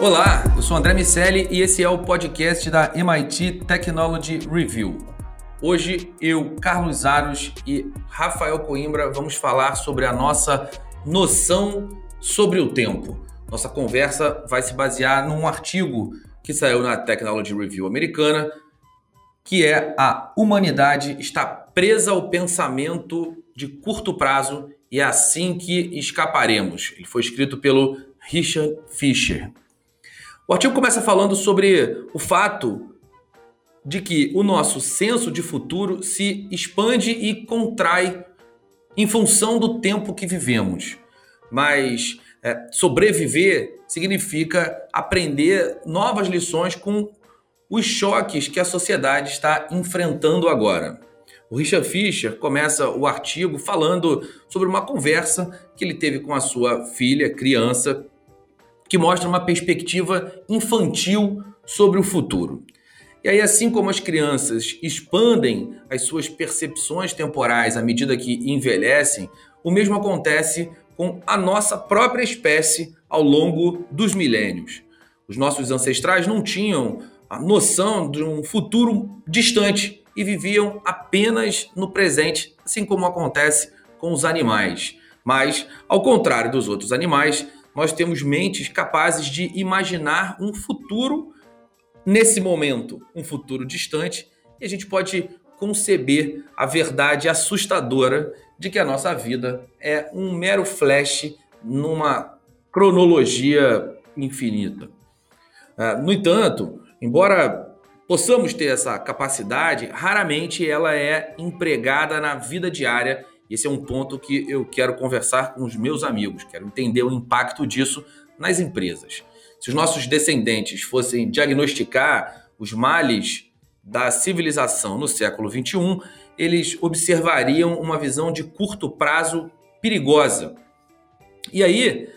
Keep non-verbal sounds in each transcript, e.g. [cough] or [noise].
Olá, eu sou André Miceli e esse é o podcast da MIT Technology Review. Hoje eu, Carlos Aros e Rafael Coimbra vamos falar sobre a nossa noção sobre o tempo. Nossa conversa vai se basear num artigo que saiu na Technology Review americana, que é a humanidade está presa ao pensamento de curto prazo e é assim que escaparemos. Ele foi escrito pelo Richard Fisher. O artigo começa falando sobre o fato de que o nosso senso de futuro se expande e contrai em função do tempo que vivemos. Mas é, sobreviver significa aprender novas lições com os choques que a sociedade está enfrentando agora. O Richard Fisher começa o artigo falando sobre uma conversa que ele teve com a sua filha, criança, que mostra uma perspectiva infantil sobre o futuro. E aí, assim como as crianças expandem as suas percepções temporais à medida que envelhecem, o mesmo acontece com a nossa própria espécie ao longo dos milênios. Os nossos ancestrais não tinham a noção de um futuro distante e viviam apenas no presente, assim como acontece com os animais. Mas, ao contrário dos outros animais, nós temos mentes capazes de imaginar um futuro nesse momento, um futuro distante, e a gente pode conceber a verdade assustadora de que a nossa vida é um mero flash numa cronologia infinita. Ah, no entanto, embora possamos ter essa capacidade, raramente ela é empregada na vida diária esse é um ponto que eu quero conversar com os meus amigos, quero entender o impacto disso nas empresas. Se os nossos descendentes fossem diagnosticar os males da civilização no século XXI, eles observariam uma visão de curto prazo perigosa. E aí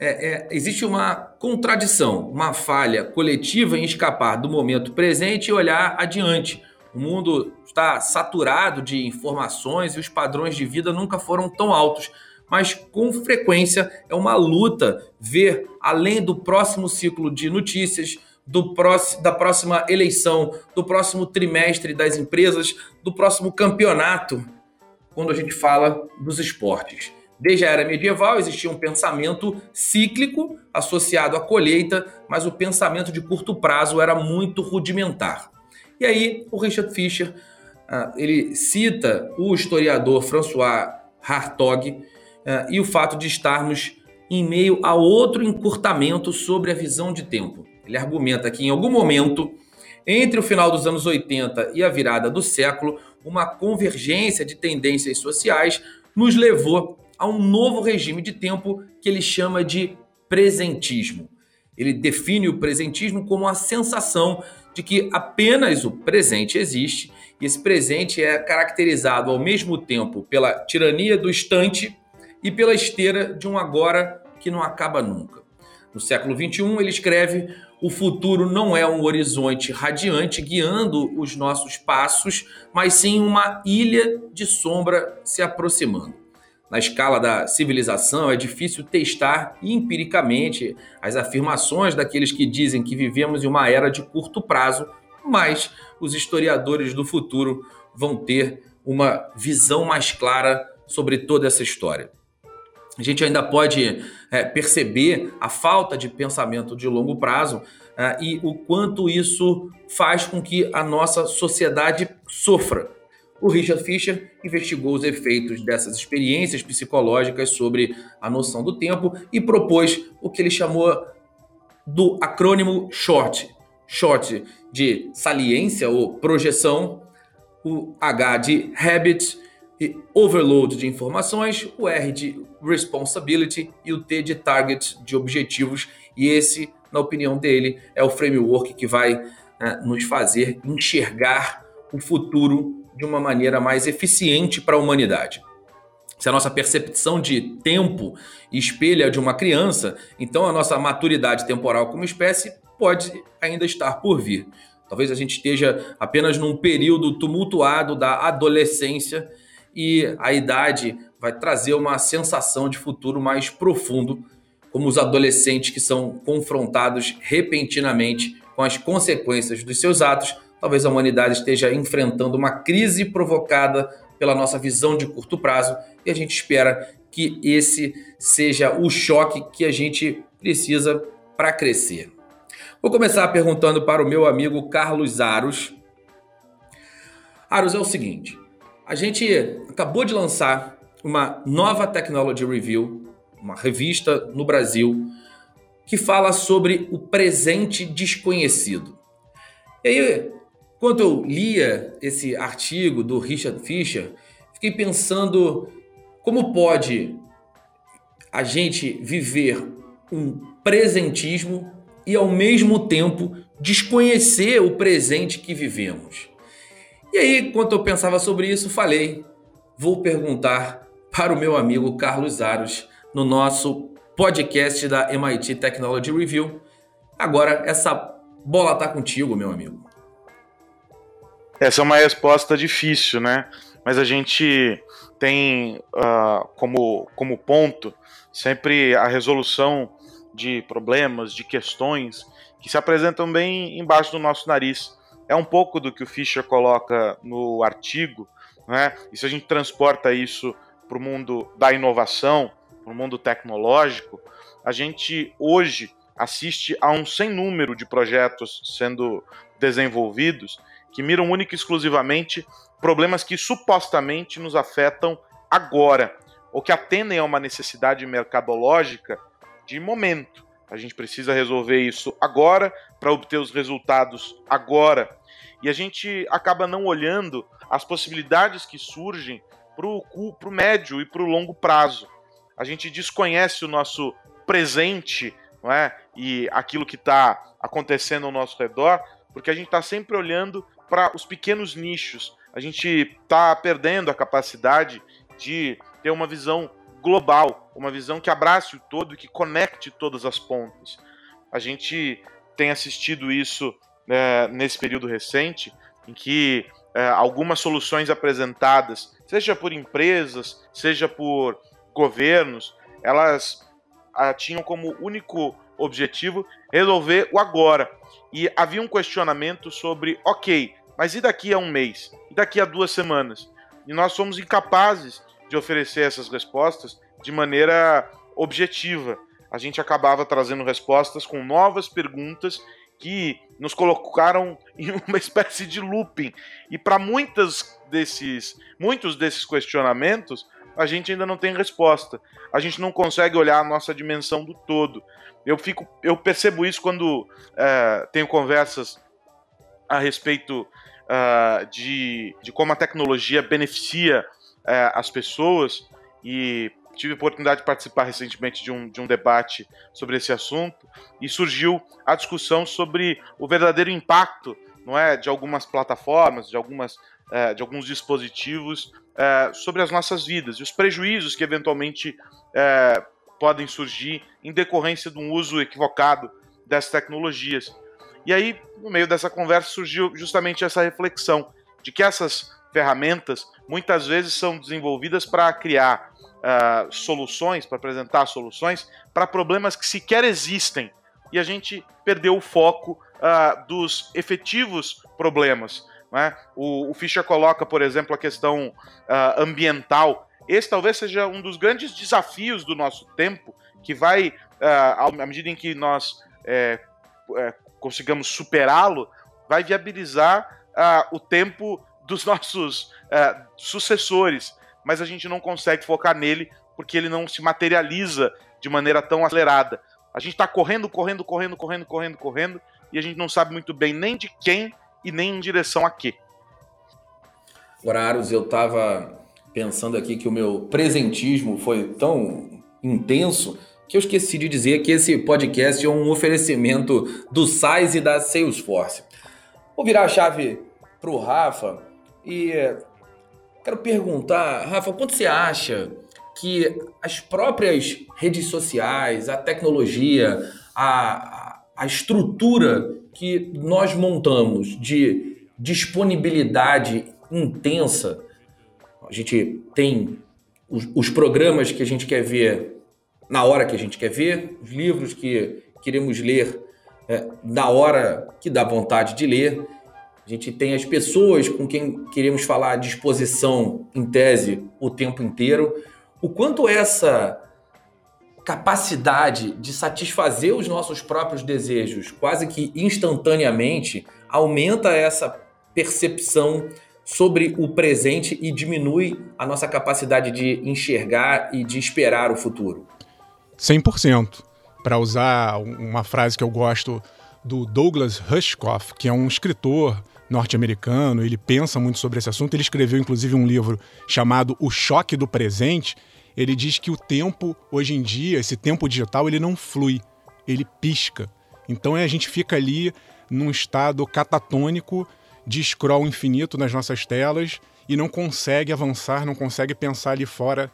é, é, existe uma contradição, uma falha coletiva em escapar do momento presente e olhar adiante o mundo está saturado de informações e os padrões de vida nunca foram tão altos. Mas com frequência é uma luta ver além do próximo ciclo de notícias, do próximo, da próxima eleição, do próximo trimestre das empresas, do próximo campeonato, quando a gente fala dos esportes. Desde a era medieval existia um pensamento cíclico associado à colheita, mas o pensamento de curto prazo era muito rudimentar. E aí o Richard Fisher uh, ele cita o historiador François Hartog uh, e o fato de estarmos em meio a outro encurtamento sobre a visão de tempo. Ele argumenta que em algum momento entre o final dos anos 80 e a virada do século, uma convergência de tendências sociais nos levou a um novo regime de tempo que ele chama de presentismo. Ele define o presentismo como a sensação de que apenas o presente existe e esse presente é caracterizado ao mesmo tempo pela tirania do instante e pela esteira de um agora que não acaba nunca. No século XXI, ele escreve: o futuro não é um horizonte radiante guiando os nossos passos, mas sim uma ilha de sombra se aproximando na escala da civilização, é difícil testar empiricamente as afirmações daqueles que dizem que vivemos em uma era de curto prazo, mas os historiadores do futuro vão ter uma visão mais clara sobre toda essa história. A gente ainda pode é, perceber a falta de pensamento de longo prazo é, e o quanto isso faz com que a nossa sociedade sofra o Richard Fisher investigou os efeitos dessas experiências psicológicas sobre a noção do tempo e propôs o que ele chamou do acrônimo SHORT. SHORT de saliência ou projeção, o H de habit e overload de informações, o R de responsibility e o T de target de objetivos. E esse, na opinião dele, é o framework que vai né, nos fazer enxergar o futuro de uma maneira mais eficiente para a humanidade. Se a nossa percepção de tempo espelha de uma criança, então a nossa maturidade temporal como espécie pode ainda estar por vir. Talvez a gente esteja apenas num período tumultuado da adolescência e a idade vai trazer uma sensação de futuro mais profundo, como os adolescentes que são confrontados repentinamente com as consequências dos seus atos, talvez a humanidade esteja enfrentando uma crise provocada pela nossa visão de curto prazo e a gente espera que esse seja o choque que a gente precisa para crescer. Vou começar perguntando para o meu amigo Carlos Aros. Aros, é o seguinte: a gente acabou de lançar uma nova Technology Review, uma revista no Brasil, que fala sobre o presente desconhecido. E aí, quando eu lia esse artigo do Richard Fisher, fiquei pensando como pode a gente viver um presentismo e ao mesmo tempo desconhecer o presente que vivemos. E aí, quando eu pensava sobre isso, falei: vou perguntar para o meu amigo Carlos Aros no nosso podcast da MIT Technology Review. Agora, essa bola está contigo, meu amigo. Essa é uma resposta difícil, né? Mas a gente tem uh, como, como ponto sempre a resolução de problemas, de questões que se apresentam bem embaixo do nosso nariz. É um pouco do que o Fischer coloca no artigo, né? E se a gente transporta isso para o mundo da inovação, para o mundo tecnológico, a gente hoje assiste a um sem número de projetos sendo desenvolvidos que miram única e exclusivamente problemas que supostamente nos afetam agora, ou que atendem a uma necessidade mercadológica de momento. A gente precisa resolver isso agora para obter os resultados agora. E a gente acaba não olhando as possibilidades que surgem para o médio e para o longo prazo. A gente desconhece o nosso presente não é? e aquilo que está acontecendo ao nosso redor, porque a gente está sempre olhando para os pequenos nichos. A gente está perdendo a capacidade de ter uma visão global, uma visão que abrace o todo e que conecte todas as pontas. A gente tem assistido isso é, nesse período recente, em que é, algumas soluções apresentadas, seja por empresas, seja por governos, elas a, tinham como único objetivo resolver o agora. E havia um questionamento sobre, ok, mas e daqui a um mês? E daqui a duas semanas? E nós somos incapazes de oferecer essas respostas de maneira objetiva. A gente acabava trazendo respostas com novas perguntas que nos colocaram [laughs] em uma espécie de looping. E para muitas desses, muitos desses questionamentos, a gente ainda não tem resposta. A gente não consegue olhar a nossa dimensão do todo. Eu fico, eu percebo isso quando é, tenho conversas a respeito uh, de, de como a tecnologia beneficia uh, as pessoas e tive a oportunidade de participar recentemente de um, de um debate sobre esse assunto e surgiu a discussão sobre o verdadeiro impacto não é, de algumas plataformas, de, algumas, uh, de alguns dispositivos sobre as nossas vidas e os prejuízos que eventualmente podem surgir em decorrência de um uso equivocado dessas tecnologias. E aí, no meio dessa conversa, surgiu justamente essa reflexão de que essas ferramentas muitas vezes são desenvolvidas para criar uh, soluções, para apresentar soluções para problemas que sequer existem. E a gente perdeu o foco uh, dos efetivos problemas. Né? O, o, Fischer coloca, por exemplo, a questão uh, ambiental. Esse talvez seja um dos grandes desafios do nosso tempo, que vai, à medida em que nós é, é, consigamos superá-lo, vai viabilizar uh, o tempo dos [laughs] nossos uh, sucessores. Mas a gente não consegue focar nele porque ele não se materializa de maneira tão acelerada. A gente está correndo, correndo, correndo, correndo, correndo, correndo, e a gente não sabe muito bem nem de quem e nem em direção a quê. Aros, eu estava pensando aqui que o meu presentismo foi tão intenso que eu esqueci de dizer que esse podcast é um oferecimento do SAIS e da Salesforce. Vou virar a chave para o Rafa e quero perguntar, Rafa, quanto você acha que as próprias redes sociais, a tecnologia, a, a estrutura que nós montamos de disponibilidade intensa, a gente tem os, os programas que a gente quer ver na hora que a gente quer ver, os livros que queremos ler é, na hora que dá vontade de ler. A gente tem as pessoas com quem queremos falar à disposição, em tese, o tempo inteiro. O quanto essa capacidade de satisfazer os nossos próprios desejos quase que instantaneamente aumenta essa percepção sobre o presente e diminui a nossa capacidade de enxergar e de esperar o futuro. 100%. Para usar uma frase que eu gosto do Douglas Rushkoff, que é um escritor norte-americano, ele pensa muito sobre esse assunto. Ele escreveu inclusive um livro chamado O Choque do Presente, ele diz que o tempo, hoje em dia, esse tempo digital, ele não flui, ele pisca. Então a gente fica ali num estado catatônico de scroll infinito nas nossas telas e não consegue avançar, não consegue pensar ali fora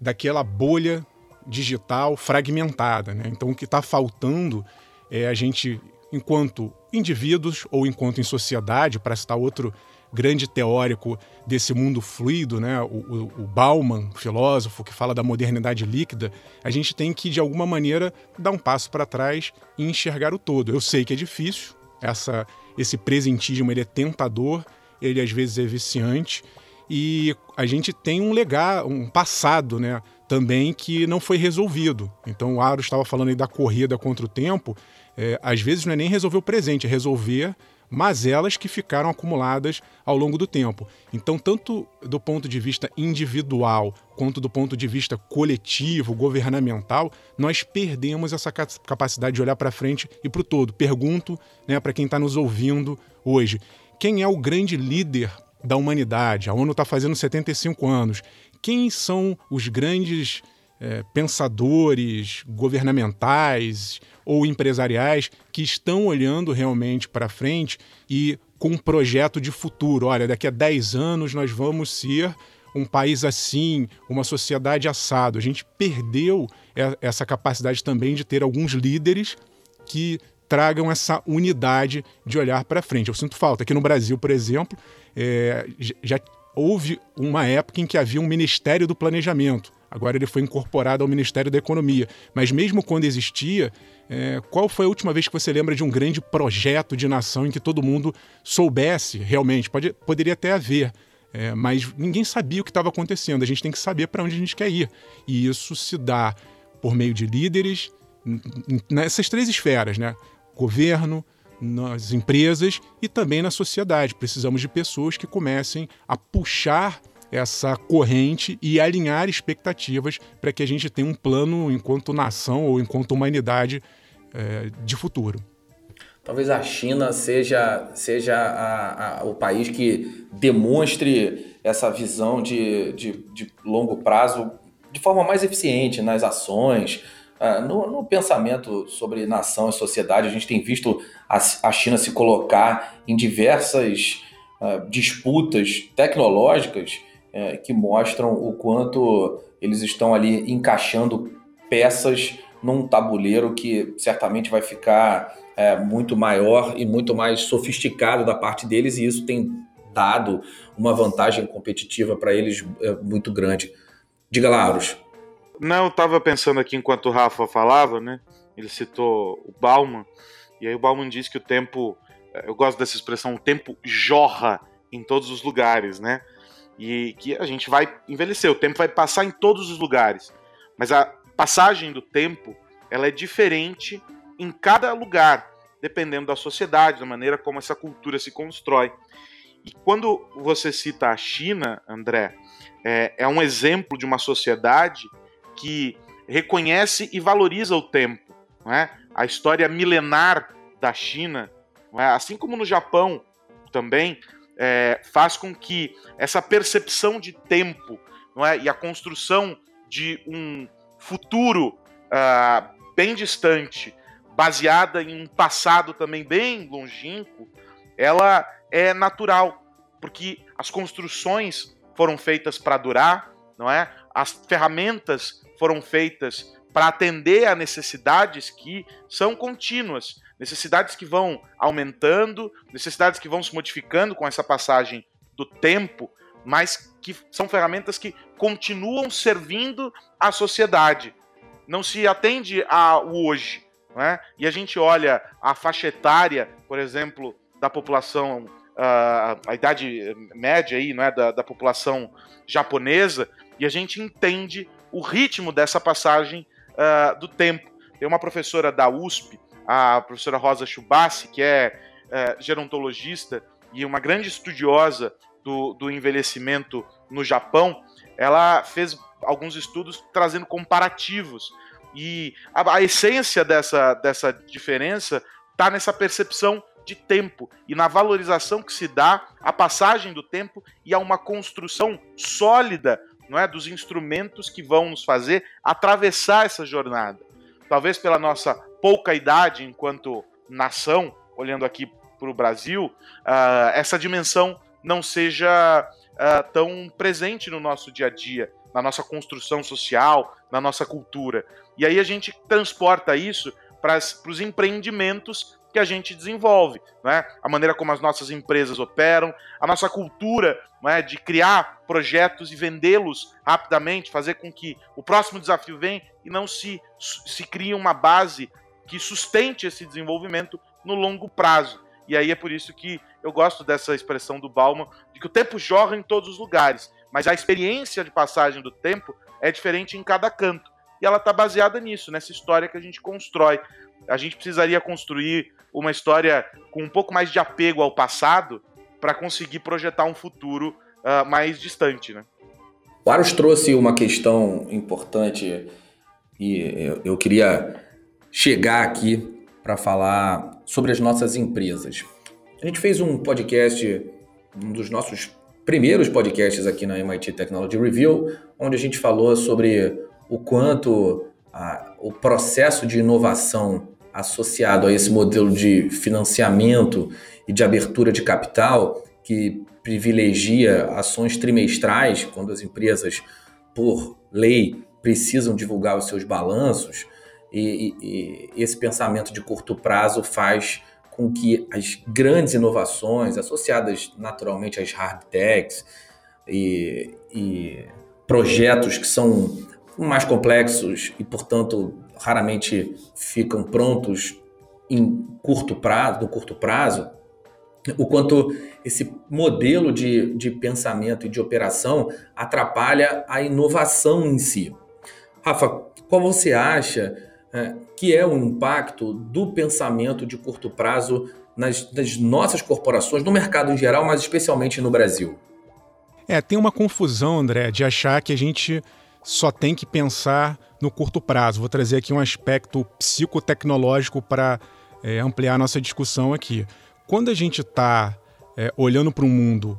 daquela bolha digital fragmentada. Né? Então o que está faltando é a gente, enquanto indivíduos ou enquanto em sociedade, para citar outro grande teórico desse mundo fluido, né? o, o, o Bauman, filósofo que fala da modernidade líquida, a gente tem que, de alguma maneira, dar um passo para trás e enxergar o todo. Eu sei que é difícil, essa, esse presentismo ele é tentador, ele às vezes é viciante, e a gente tem um legado, um passado, né? também que não foi resolvido. Então o Aro estava falando aí da corrida contra o tempo. É, às vezes não é nem resolver o presente, é resolver mazelas que ficaram acumuladas ao longo do tempo. Então, tanto do ponto de vista individual quanto do ponto de vista coletivo, governamental, nós perdemos essa capacidade de olhar para frente e para o todo. Pergunto né, para quem está nos ouvindo hoje: quem é o grande líder da humanidade? A ONU está fazendo 75 anos. Quem são os grandes é, pensadores governamentais ou empresariais que estão olhando realmente para frente e com um projeto de futuro. Olha, daqui a 10 anos nós vamos ser um país assim, uma sociedade assado. A gente perdeu essa capacidade também de ter alguns líderes que tragam essa unidade de olhar para frente. Eu sinto falta. Aqui no Brasil, por exemplo, é, já houve uma época em que havia um Ministério do Planejamento. Agora ele foi incorporado ao Ministério da Economia. Mas mesmo quando existia, é, qual foi a última vez que você lembra de um grande projeto de nação em que todo mundo soubesse realmente? Pode, poderia até haver, é, mas ninguém sabia o que estava acontecendo. A gente tem que saber para onde a gente quer ir. E isso se dá por meio de líderes nessas três esferas, né? Governo, nas empresas e também na sociedade. Precisamos de pessoas que comecem a puxar essa corrente e alinhar expectativas para que a gente tenha um plano enquanto nação ou enquanto humanidade é, de futuro. Talvez a China seja, seja a, a, o país que demonstre essa visão de, de, de, longo prazo de forma mais eficiente nas ações, uh, no, no, pensamento sobre nação e sociedade. A gente tem visto a, a China se colocar em diversas uh, disputas tecnológicas é, que mostram o quanto eles estão ali encaixando peças num tabuleiro que certamente vai ficar é, muito maior e muito mais sofisticado da parte deles, e isso tem dado uma vantagem competitiva para eles é, muito grande. Diga lá, Aros. Não, eu estava pensando aqui enquanto o Rafa falava, né? Ele citou o Bauman, e aí o Bauman diz que o tempo, é, eu gosto dessa expressão, o tempo jorra em todos os lugares, né? E que a gente vai envelhecer, o tempo vai passar em todos os lugares, mas a passagem do tempo ela é diferente em cada lugar, dependendo da sociedade, da maneira como essa cultura se constrói. E quando você cita a China, André, é, é um exemplo de uma sociedade que reconhece e valoriza o tempo. Não é? A história milenar da China, é? assim como no Japão também, é, faz com que essa percepção de tempo não é, e a construção de um futuro uh, bem distante, baseada em um passado também bem longínquo, ela é natural, porque as construções foram feitas para durar, não é? As ferramentas foram feitas para atender a necessidades que são contínuas necessidades que vão aumentando, necessidades que vão se modificando com essa passagem do tempo, mas que são ferramentas que continuam servindo à sociedade. não se atende ao hoje. Né? E a gente olha a faixa etária, por exemplo, da população, uh, a idade média aí, né, da, da população japonesa, e a gente entende o ritmo dessa passagem uh, do tempo. Tem uma professora da USP, a professora Rosa Chubassi, que é uh, gerontologista e uma grande estudiosa do, do envelhecimento no Japão, ela fez alguns estudos trazendo comparativos. E a, a essência dessa, dessa diferença está nessa percepção de tempo e na valorização que se dá à passagem do tempo e a uma construção sólida não é, dos instrumentos que vão nos fazer atravessar essa jornada. Talvez pela nossa pouca idade enquanto nação, olhando aqui para o Brasil, uh, essa dimensão não seja uh, tão presente no nosso dia a dia, na nossa construção social, na nossa cultura. E aí a gente transporta isso para os empreendimentos que a gente desenvolve, né? a maneira como as nossas empresas operam, a nossa cultura né, de criar projetos e vendê-los rapidamente, fazer com que o próximo desafio venha e não se, se crie uma base que sustente esse desenvolvimento no longo prazo. E aí é por isso que eu gosto dessa expressão do Bauman, de que o tempo jorra em todos os lugares, mas a experiência de passagem do tempo é diferente em cada canto. E ela está baseada nisso, nessa história que a gente constrói. A gente precisaria construir uma história com um pouco mais de apego ao passado para conseguir projetar um futuro uh, mais distante, né? O Aros trouxe uma questão importante e eu queria chegar aqui para falar sobre as nossas empresas. A gente fez um podcast, um dos nossos primeiros podcasts aqui na MIT Technology Review, onde a gente falou sobre o quanto a, o processo de inovação associado a esse modelo de financiamento e de abertura de capital que privilegia ações trimestrais, quando as empresas, por lei, precisam divulgar os seus balanços, e, e, e esse pensamento de curto prazo faz com que as grandes inovações associadas naturalmente às hard techs e, e projetos que são mais complexos e, portanto, raramente ficam prontos em curto prazo, no curto prazo, o quanto esse modelo de, de pensamento e de operação atrapalha a inovação em si. Rafa, qual você acha é, que é o impacto do pensamento de curto prazo nas, nas nossas corporações, no mercado em geral, mas especialmente no Brasil? É, tem uma confusão, André, de achar que a gente só tem que pensar no curto prazo. Vou trazer aqui um aspecto psicotecnológico para é, ampliar nossa discussão aqui. Quando a gente está é, olhando para um mundo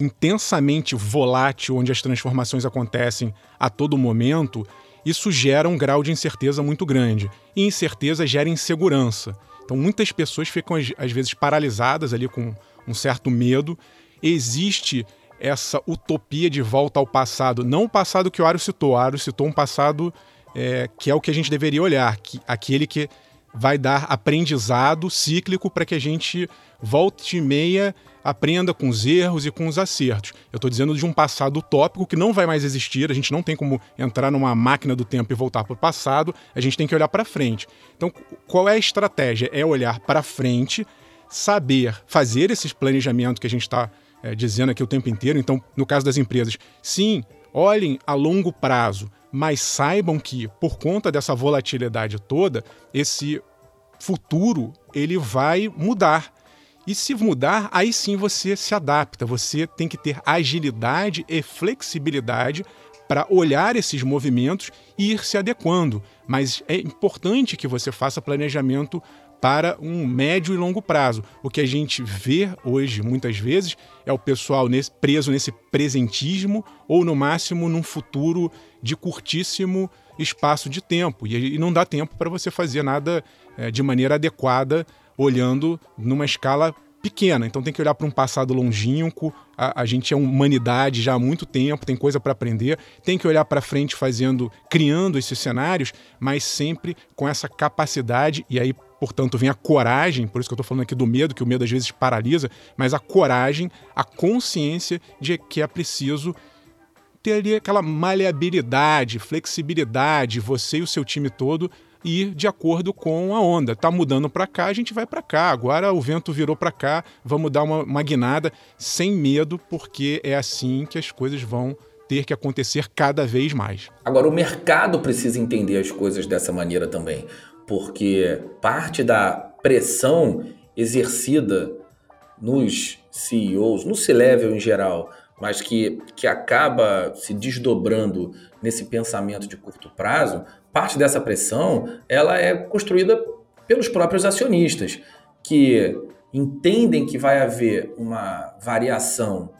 intensamente volátil, onde as transformações acontecem a todo momento, isso gera um grau de incerteza muito grande. E incerteza gera insegurança. Então, muitas pessoas ficam, às vezes, paralisadas ali com um certo medo. Existe essa utopia de volta ao passado. Não o passado que o Aro citou. O Aro citou um passado é, que é o que a gente deveria olhar, que, aquele que vai dar aprendizado cíclico para que a gente volte e meia aprenda com os erros e com os acertos. Eu estou dizendo de um passado utópico que não vai mais existir, a gente não tem como entrar numa máquina do tempo e voltar para o passado, a gente tem que olhar para frente. Então, qual é a estratégia? É olhar para frente, saber fazer esses planejamentos que a gente está é, dizendo aqui o tempo inteiro. Então, no caso das empresas, sim, olhem a longo prazo, mas saibam que, por conta dessa volatilidade toda, esse futuro ele vai mudar. E se mudar, aí sim você se adapta, você tem que ter agilidade e flexibilidade para olhar esses movimentos e ir se adequando. Mas é importante que você faça planejamento para um médio e longo prazo. O que a gente vê hoje, muitas vezes, é o pessoal nesse, preso nesse presentismo ou, no máximo, num futuro de curtíssimo espaço de tempo. E, e não dá tempo para você fazer nada é, de maneira adequada, olhando numa escala pequena. Então tem que olhar para um passado longínquo. A, a, gente é humanidade já há muito tempo, tem coisa para aprender. Tem que olhar para frente fazendo, criando esses cenários, mas sempre com essa capacidade e aí Portanto, vem a coragem, por isso que eu estou falando aqui do medo, que o medo às vezes paralisa, mas a coragem, a consciência de que é preciso ter ali aquela maleabilidade, flexibilidade, você e o seu time todo ir de acordo com a onda. Tá mudando para cá, a gente vai para cá. Agora o vento virou para cá, vamos dar uma, uma guinada sem medo, porque é assim que as coisas vão ter que acontecer cada vez mais. Agora o mercado precisa entender as coisas dessa maneira também, porque parte da pressão exercida nos CEOs, no C-level em geral, mas que, que acaba se desdobrando nesse pensamento de curto prazo, parte dessa pressão ela é construída pelos próprios acionistas, que entendem que vai haver uma variação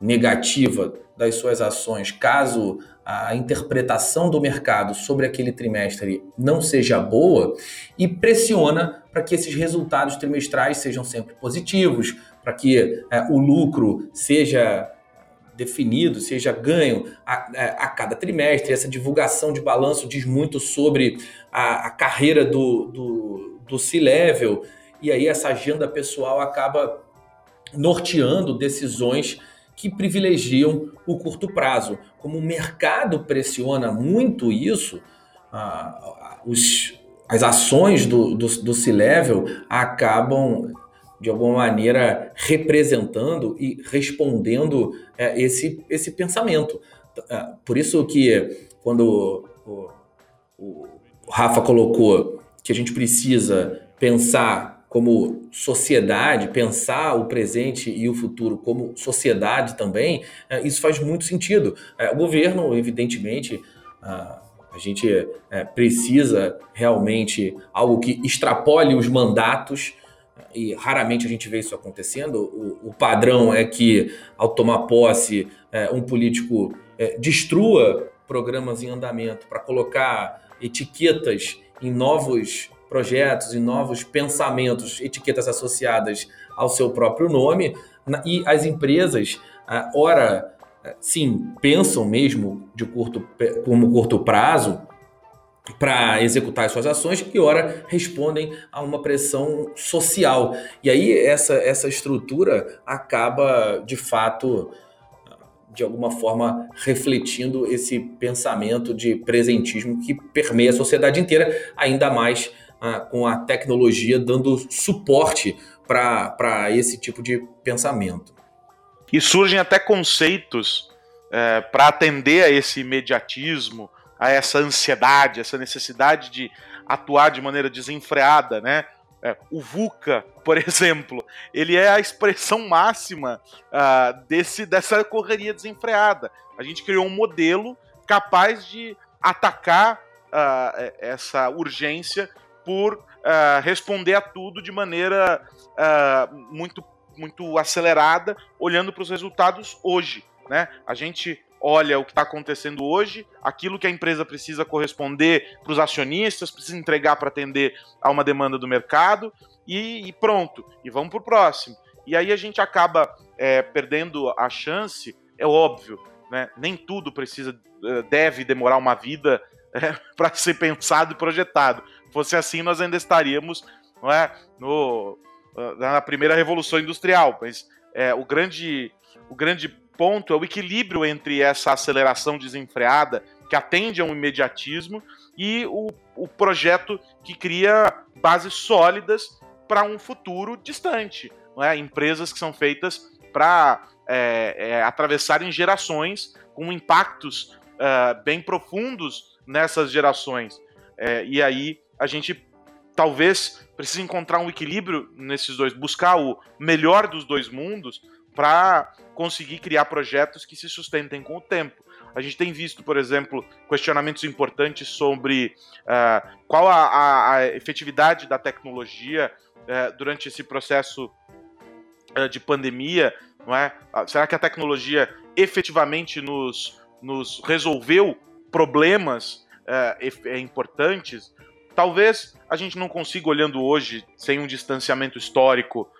negativa das suas ações caso a interpretação do mercado sobre aquele trimestre não seja boa e pressiona para que esses resultados trimestrais sejam sempre positivos, para que é, o lucro seja definido, seja ganho a, é, a, cada trimestre. Essa divulgação de balanço diz muito sobre a, a carreira do, do, do C-Level, e aí essa agenda pessoal acaba norteando decisões que privilegiam o curto prazo. Como o mercado pressiona muito isso, os, as ações do, do, do C-Level acabam de alguma maneira representando e respondendo é, esse, esse pensamento. É, por isso que quando o, o, o Rafa colocou que a gente precisa pensar como sociedade, pensar o presente e o futuro como sociedade também, é, isso faz muito sentido. É, o governo, evidentemente, a, a gente é, precisa realmente algo que extrapole os mandatos e raramente a gente vê isso acontecendo. O, o padrão é que, ao tomar posse, é, um político é, destrua programas em andamento para colocar etiquetas em novos projetos, em novos pensamentos, etiquetas associadas ao seu próprio nome, e as empresas, ora, sim, pensam mesmo de curto, como curto prazo, para executar suas ações e ora respondem a uma pressão social. E aí essa, essa estrutura acaba de fato de alguma forma refletindo esse pensamento de presentismo que permeia a sociedade inteira, ainda mais ah, com a tecnologia dando suporte para esse tipo de pensamento. E surgem até conceitos é, para atender a esse imediatismo, a essa ansiedade, essa necessidade de atuar de maneira desenfreada, né? É, o VUCA, por [laughs] exemplo, ele é a expressão máxima uh, desse, dessa correria desenfreada. A gente criou um modelo capaz de atacar uh, essa urgência por uh, responder a tudo de maneira muito, muito acelerada, olhando para os resultados hoje. Né? A gente olha o que está acontecendo hoje, aquilo que a empresa precisa corresponder para os acionistas, precisa entregar para atender a uma demanda do mercado e, e pronto, e vamos para o próximo. E aí a gente acaba é, perdendo a chance, é óbvio, né? nem tudo precisa, é, deve demorar uma vida é, [laughs] para ser pensado e projetado. Fosse assim, nós ainda estaríamos não é, no, na primeira revolução industrial, mas é, o grande o grande ponto é o equilíbrio entre essa aceleração desenfreada, que atende a um imediatismo, e o, o projeto que cria bases sólidas para um futuro distante. É? Empresas que são feitas para é, é, atravessarem gerações com impactos é, bem profundos nessas gerações. É, e aí a gente talvez precise encontrar um equilíbrio nesses dois, buscar o melhor dos dois mundos para conseguir criar projetos que se sustentem com o tempo. A gente tem visto, por exemplo, questionamentos importantes sobre uh, qual a, a, a, efetividade da tecnologia uh, durante esse processo uh, de pandemia, não é? Ah, será que a tecnologia efetivamente nos, nos resolveu problemas importantes? Talvez a gente não consiga, olhando hoje, sem um distanciamento histórico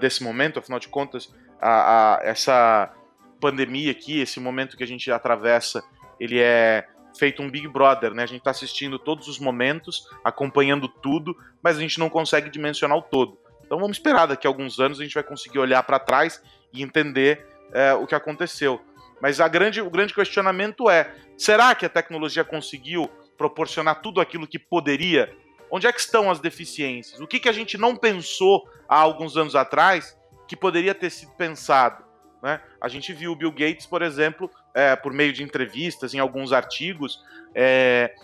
desse momento, afinal de contas, a, a, essa pandemia aqui, esse momento que a gente atravessa, ele é feito um Big Brother, né? A gente está assistindo todos os momentos, acompanhando tudo, mas a gente não consegue dimensionar o todo. Então vamos esperar daqui a alguns anos a gente vai conseguir olhar para trás e entender é, o que aconteceu. Mas a grande, o grande questionamento é: será que a tecnologia conseguiu proporcionar tudo aquilo que poderia? Onde é que estão as deficiências? O que, que a gente não pensou há alguns anos atrás que poderia ter sido pensado? Né? A gente viu o Bill Gates, por exemplo, é, por meio de entrevistas, em alguns artigos, é,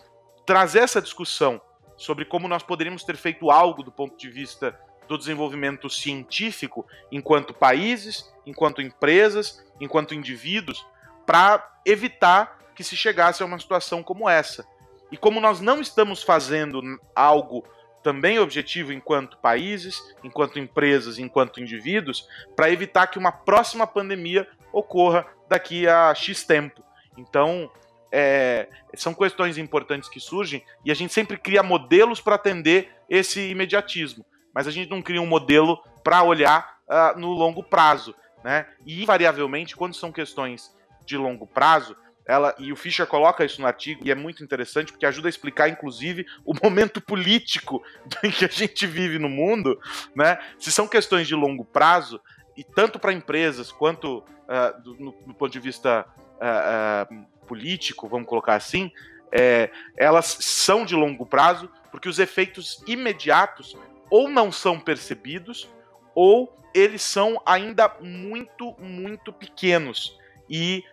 trazer essa discussão sobre como nós poderíamos ter feito algo do ponto de vista do desenvolvimento científico enquanto países, enquanto empresas, enquanto indivíduos, para evitar que se chegasse a uma situação como essa. E como nós não estamos fazendo algo também objetivo enquanto países, enquanto empresas, enquanto indivíduos, para evitar que uma próxima pandemia ocorra daqui a X tempo. Então, é, são questões importantes que surgem e a gente sempre cria modelos para atender esse imediatismo, mas a gente não cria um modelo para olhar uh, no longo prazo. Né? E, invariavelmente, quando são questões de longo prazo, ela e o Fischer coloca isso no artigo e é muito interessante porque ajuda a explicar inclusive o momento político [laughs] em que a gente vive no mundo, né? Se são questões de longo prazo e tanto para empresas quanto uh, do, no, no, ponto de vista uh, uh, político, vamos colocar assim, é, elas são de longo prazo porque os efeitos imediatos ou não são percebidos ou eles são ainda muito muito pequenos e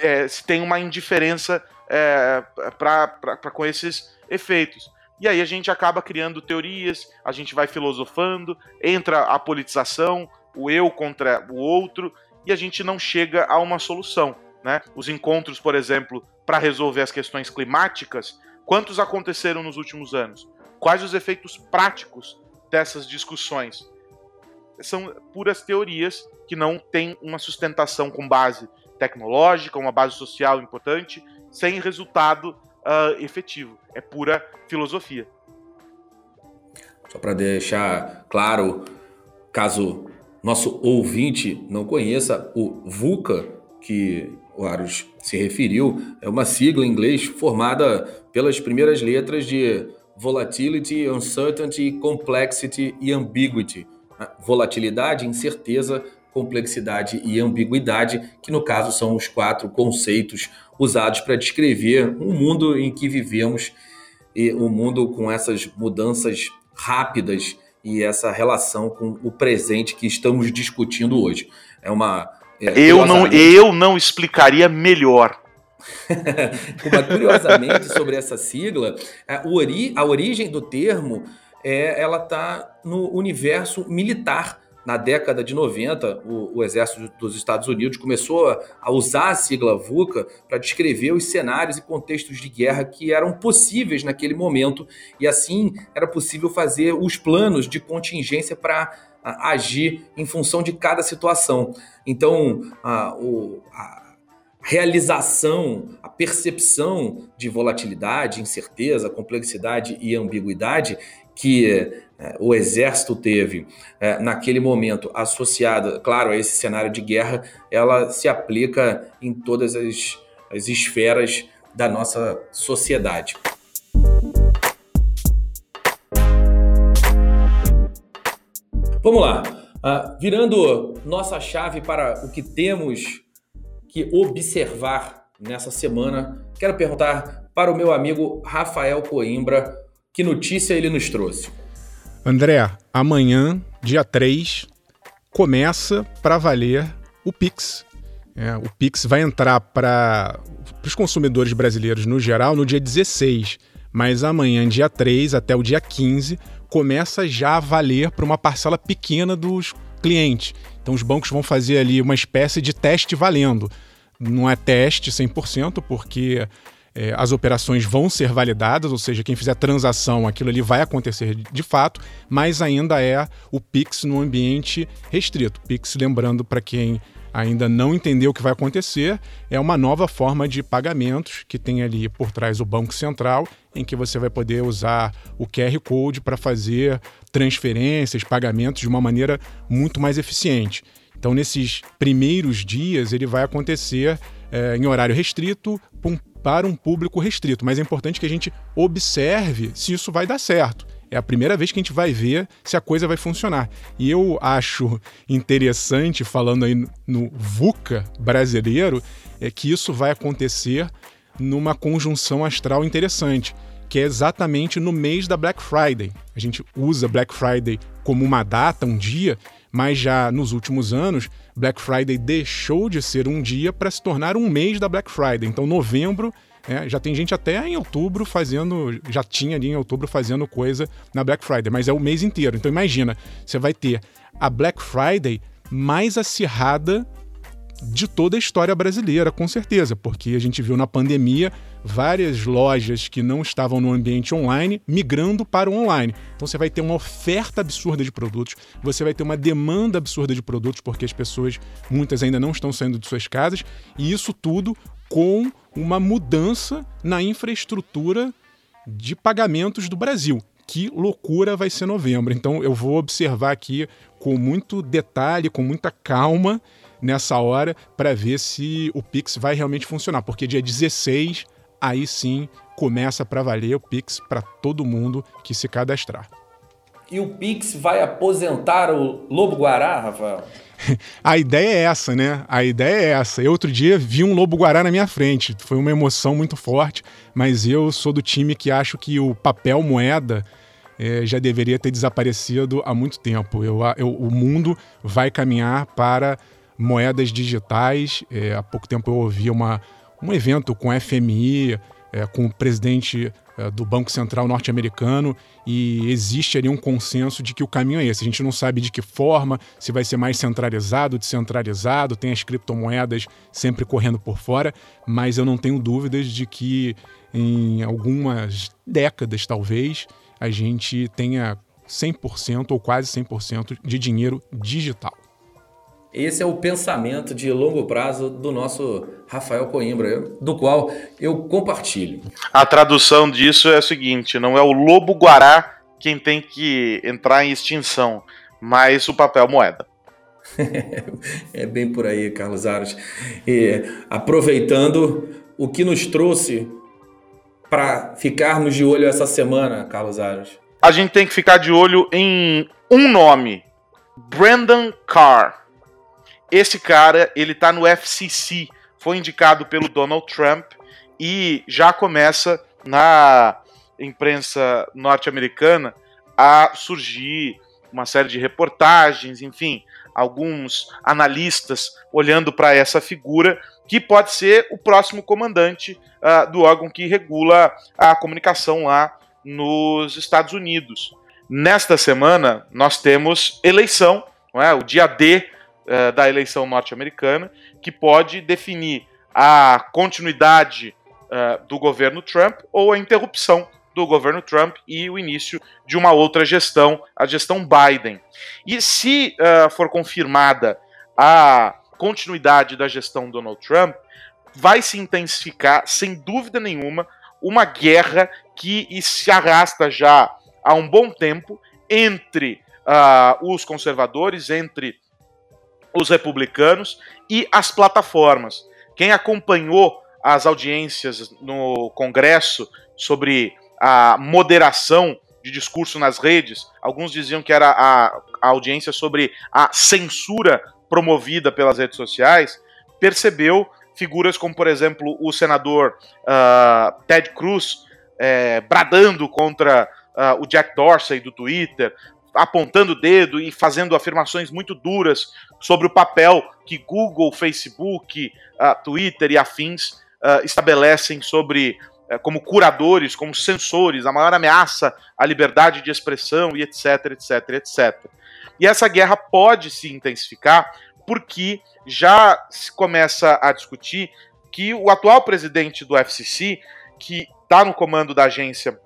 é, se tem uma indiferença é, para com esses efeitos. E aí a gente acaba criando teorias, a gente vai filosofando, entra a politização, o eu contra o outro, e a gente não chega a uma solução. Né? Os encontros, por exemplo, para resolver as questões climáticas, quantos aconteceram nos últimos anos? Quais os efeitos práticos dessas discussões? São puras teorias que não têm uma sustentação com base tecnológica, uma base social importante, sem resultado uh, efetivo. É pura filosofia. Só para deixar claro, caso nosso ouvinte não conheça, o VUCA, que o Aros se referiu, é uma sigla em inglês formada pelas primeiras letras de Volatility, Uncertainty, Complexity e Ambiguity. Volatilidade, incerteza, complexidade e ambiguidade, que no caso são os quatro conceitos usados para descrever um mundo em que vivemos e um mundo com essas mudanças rápidas e essa relação com o presente que estamos discutindo hoje. É uma é, eu não eu não explicaria melhor. [laughs] curiosamente sobre essa sigla, a, ori, a origem do termo é, ela está no universo militar na década de 90, o, o, Exército dos Estados Unidos começou a usar a sigla VUCA para descrever os cenários e contextos de guerra que eram possíveis naquele momento, e assim era possível fazer os planos de contingência para agir em função de cada situação. Então, a, o, a realização, a percepção de volatilidade, incerteza, complexidade e ambiguidade que o exército teve é, naquele momento associada, claro, a esse cenário de guerra, ela se aplica em todas as, as esferas da nossa sociedade. Vamos lá. Uh, virando nossa chave para o que temos que observar nessa semana, quero perguntar para o meu amigo Rafael Coimbra que notícia ele nos trouxe. André, amanhã, dia 3, começa para valer o Pix. É, o Pix vai entrar para os consumidores brasileiros no geral no dia 16, mas amanhã, dia 3 até o dia 15, começa já a valer para uma parcela pequena dos clientes. Então os bancos vão fazer ali uma espécie de teste valendo. Não é teste 100%, porque é, as operações vão ser validadas, ou seja, quem fizer transação, aquilo ali vai acontecer de fato, mas ainda é o Pix no ambiente restrito. Pix, lembrando para quem ainda não entendeu o que vai acontecer, é uma nova forma de pagamentos que tem ali por trás o Banco Central, em que você vai poder usar o QR Code para fazer transferências, pagamentos de uma maneira muito mais eficiente. Então, nesses primeiros dias, ele vai acontecer é, em horário restrito, para um público restrito, mas é importante que a gente observe se isso vai dar certo. é a primeira vez que a gente vai ver se a coisa vai funcionar. E eu acho interessante, falando aí no VUCA brasileiro, é que isso vai acontecer numa conjunção astral interessante, que é exatamente no mês da Black Friday. A gente usa Black Friday como uma data, um dia, mas já nos últimos anos, Black Friday deixou de ser um dia para se tornar um mês da Black Friday. Então, novembro é, já tem gente até em outubro fazendo, já tinha ali em outubro fazendo coisa na Black Friday, mas é o mês inteiro. Então imagina, você vai ter a Black Friday mais acirrada de toda a história brasileira, com certeza, porque a gente viu na pandemia várias lojas que não estavam no ambiente online migrando para o online. Então você vai ter uma oferta absurda de produtos, você vai ter uma demanda absurda de produtos, porque as pessoas, muitas ainda não estão saindo de suas casas, e isso tudo com uma mudança na infraestrutura de pagamentos do Brasil. Que loucura vai ser novembro. Então eu vou observar aqui com muito detalhe, com muita calma nessa hora para ver se o Pix vai realmente funcionar, porque dia 16 aí sim começa para valer o Pix para todo mundo que se cadastrar. E o Pix vai aposentar o Lobo Guará, Rafael? [laughs] A ideia é essa, né? A ideia é essa. Eu outro dia vi um Lobo Guará na minha frente. Foi uma emoção muito forte, mas eu sou do time que acho que o papel moeda é, já deveria ter desaparecido há muito tempo. Eu, eu, o mundo vai caminhar para moedas digitais. É, há pouco tempo eu ouvi uma, um evento com a FMI, é, com o presidente é, do Banco Central norte-americano, e existe ali um consenso de que o caminho é esse. A gente não sabe de que forma, se vai ser mais centralizado, descentralizado, tem as criptomoedas sempre correndo por fora, mas eu não tenho dúvidas de que em algumas décadas, talvez, a gente tenha 100% ou quase 100% de dinheiro digital. Esse é o pensamento de longo prazo do nosso Rafael Coimbra, do qual eu compartilho. A tradução disso é a seguinte: não é o lobo guará quem tem que entrar em extinção, mas o papel moeda. [laughs] é bem por aí, Carlos Aros. E, aproveitando o que nos trouxe para ficarmos de olho essa semana, Carlos Aros. A gente tem que ficar de olho em um nome: Brandon Carr esse cara, ele tá no FCC, foi indicado pelo Donald Trump e já começa na imprensa norte-americana a surgir uma série de reportagens, enfim, alguns analistas olhando para essa figura que pode ser o próximo comandante uh, do órgão que regula a comunicação lá nos Estados Unidos. Nesta semana nós temos eleição, é? o dia D uh, da eleição norte-americana, que pode definir a continuidade uh, do governo Trump ou a interrupção do governo Trump e o início de uma outra gestão, a gestão Biden. E se uh, for confirmada a continuidade da gestão Donald Trump, vai se intensificar, sem dúvida nenhuma, uma guerra que se arrasta já há um bom tempo entre uh, os conservadores, entre os republicanos e as plataformas. Quem acompanhou as audiências no Congresso sobre a moderação de discurso nas redes, alguns diziam que era a, a audiência sobre a censura promovida pelas redes sociais, percebeu figuras como, por exemplo, o senador uh, Ted Cruz é, bradando contra uh, o Jack Dorsey do Twitter, apontando o dedo e fazendo afirmações muito duras sobre o papel que Google, Facebook, uh, Twitter e afins uh, estabelecem sobre uh, como curadores, como censores, a maior ameaça à liberdade de expressão e etc, etc, etc. E essa guerra pode se intensificar porque já se começa a discutir que o atual presidente do FCC, que está no comando da agência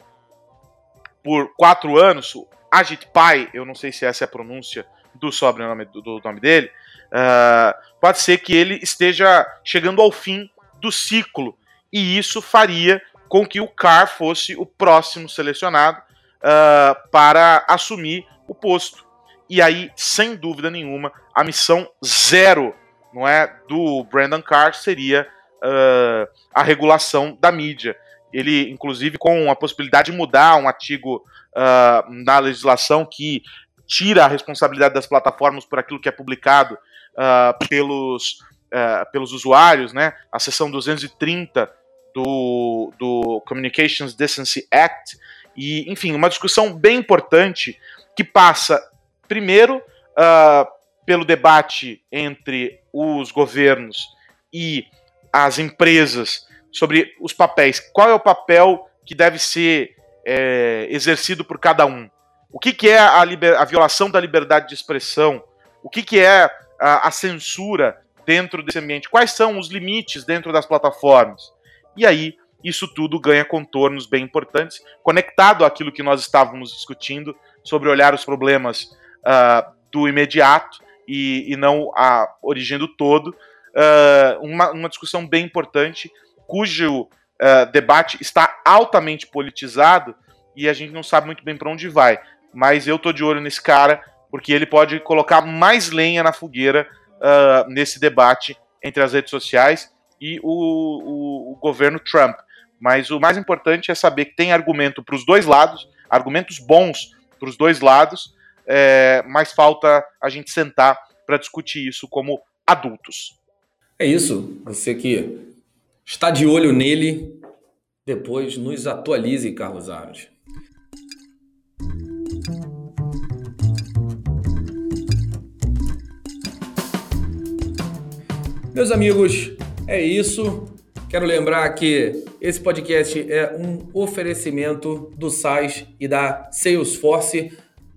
por quatro anos, Ajit Pai, eu não sei se essa é a pronúncia do sobrenome do, do nome dele, uh, pode ser que ele esteja chegando ao fim do ciclo e isso faria com que o Carr fosse o próximo selecionado uh, para assumir o posto. E aí, sem dúvida nenhuma, a missão zero, não é, do Brandon Carr seria uh, a regulação da mídia. Ele, inclusive, com a possibilidade de mudar um artigo uh, na legislação que tira a responsabilidade das plataformas por aquilo que é publicado uh, pelos, uh, pelos usuários, né? A seção 230 do, do Communications Decency Act, e, enfim, uma discussão bem importante que passa, primeiro, pelo debate entre os governos e as empresas sobre os papéis. Qual é o papel que deve ser é, exercido por cada um? O que, que é a, liber, a, violação da liberdade de expressão? O que, que é a, a censura dentro desse ambiente? Quais são os limites dentro das plataformas? E aí, isso tudo ganha contornos bem importantes, conectado àquilo que nós estávamos discutindo sobre olhar os problemas uh, do imediato e, e, não a origem do todo. Uh, uma, uma, discussão bem importante, cujo uh, debate está altamente politizado e a gente não sabe muito bem para onde vai. Mas eu tô de olho nesse cara, porque ele pode colocar mais lenha na fogueira nesse debate entre as redes sociais e o, o, o governo Trump. Mas o mais importante é saber que tem argumento para os dois lados, argumentos bons para os dois lados, é, mas falta a gente sentar para discutir isso como adultos. É isso. Você que está de olho nele, depois nos atualize, Carlos Aros. Meus amigos, é isso. Quero lembrar que esse podcast é um oferecimento do SAIS e da Salesforce.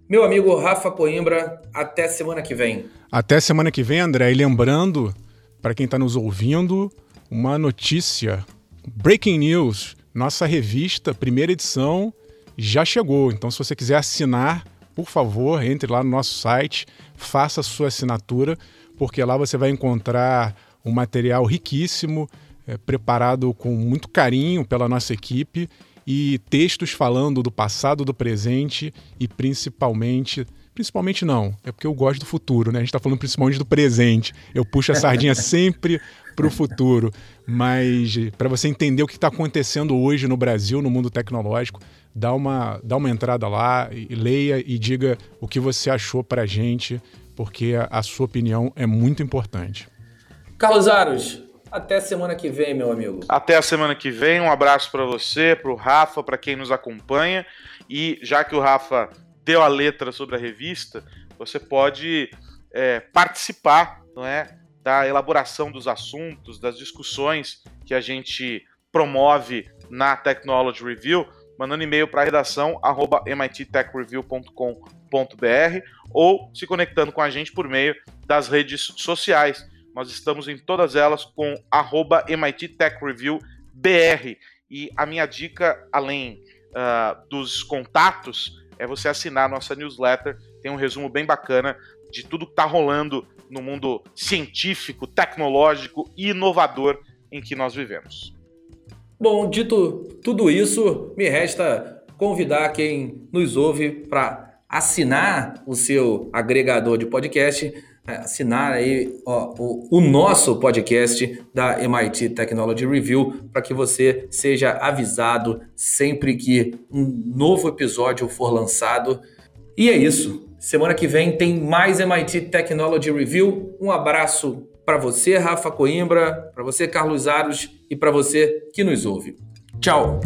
Meu amigo Rafa Coimbra, até semana que vem. Até semana que vem, André. E lembrando, para quem está nos ouvindo, uma notícia: Breaking News, nossa revista, primeira edição, já chegou. Então, se você quiser assinar, por favor, entre lá no nosso site, faça a sua assinatura, porque lá você vai encontrar um material riquíssimo é, preparado com muito carinho pela nossa equipe e textos falando do passado, do presente e principalmente. Principalmente não, é porque eu gosto do futuro, né? A gente está falando principalmente do presente. Eu puxo a sardinha [laughs] sempre para o futuro. Mas para você entender o que está acontecendo hoje no Brasil, no mundo tecnológico, dá uma, dá uma entrada lá, e leia e diga o que você achou para a gente, porque a, a sua opinião é muito importante. Carlos Aros, até semana que vem, meu amigo. Até a semana que vem. Um abraço para você, para o Rafa, para quem nos acompanha. E já que o Rafa deu a letra sobre a revista, você pode é, participar, não é, da elaboração dos assuntos, das discussões que a gente promove na Technology Review, mandando e-mail para redação mittechreview.com.br ou se conectando com a gente por meio das redes sociais nós estamos em todas elas com arroba MIT Tech Review BR. E a minha dica, além uh, dos contatos, é você assinar a nossa newsletter. Tem um resumo bem bacana de tudo que está rolando no mundo científico, tecnológico e inovador em que nós vivemos. Bom, dito tudo isso, me resta convidar quem nos ouve para assinar o seu agregador de podcast assinar aí ó, o, o, nosso podcast da MIT Technology Review para que você seja avisado sempre que um novo episódio for lançado. E é isso. Semana que vem tem mais MIT Technology Review. Um abraço para você, Rafa Coimbra, para você, Carlos Aros, e para você que nos ouve. Tchau!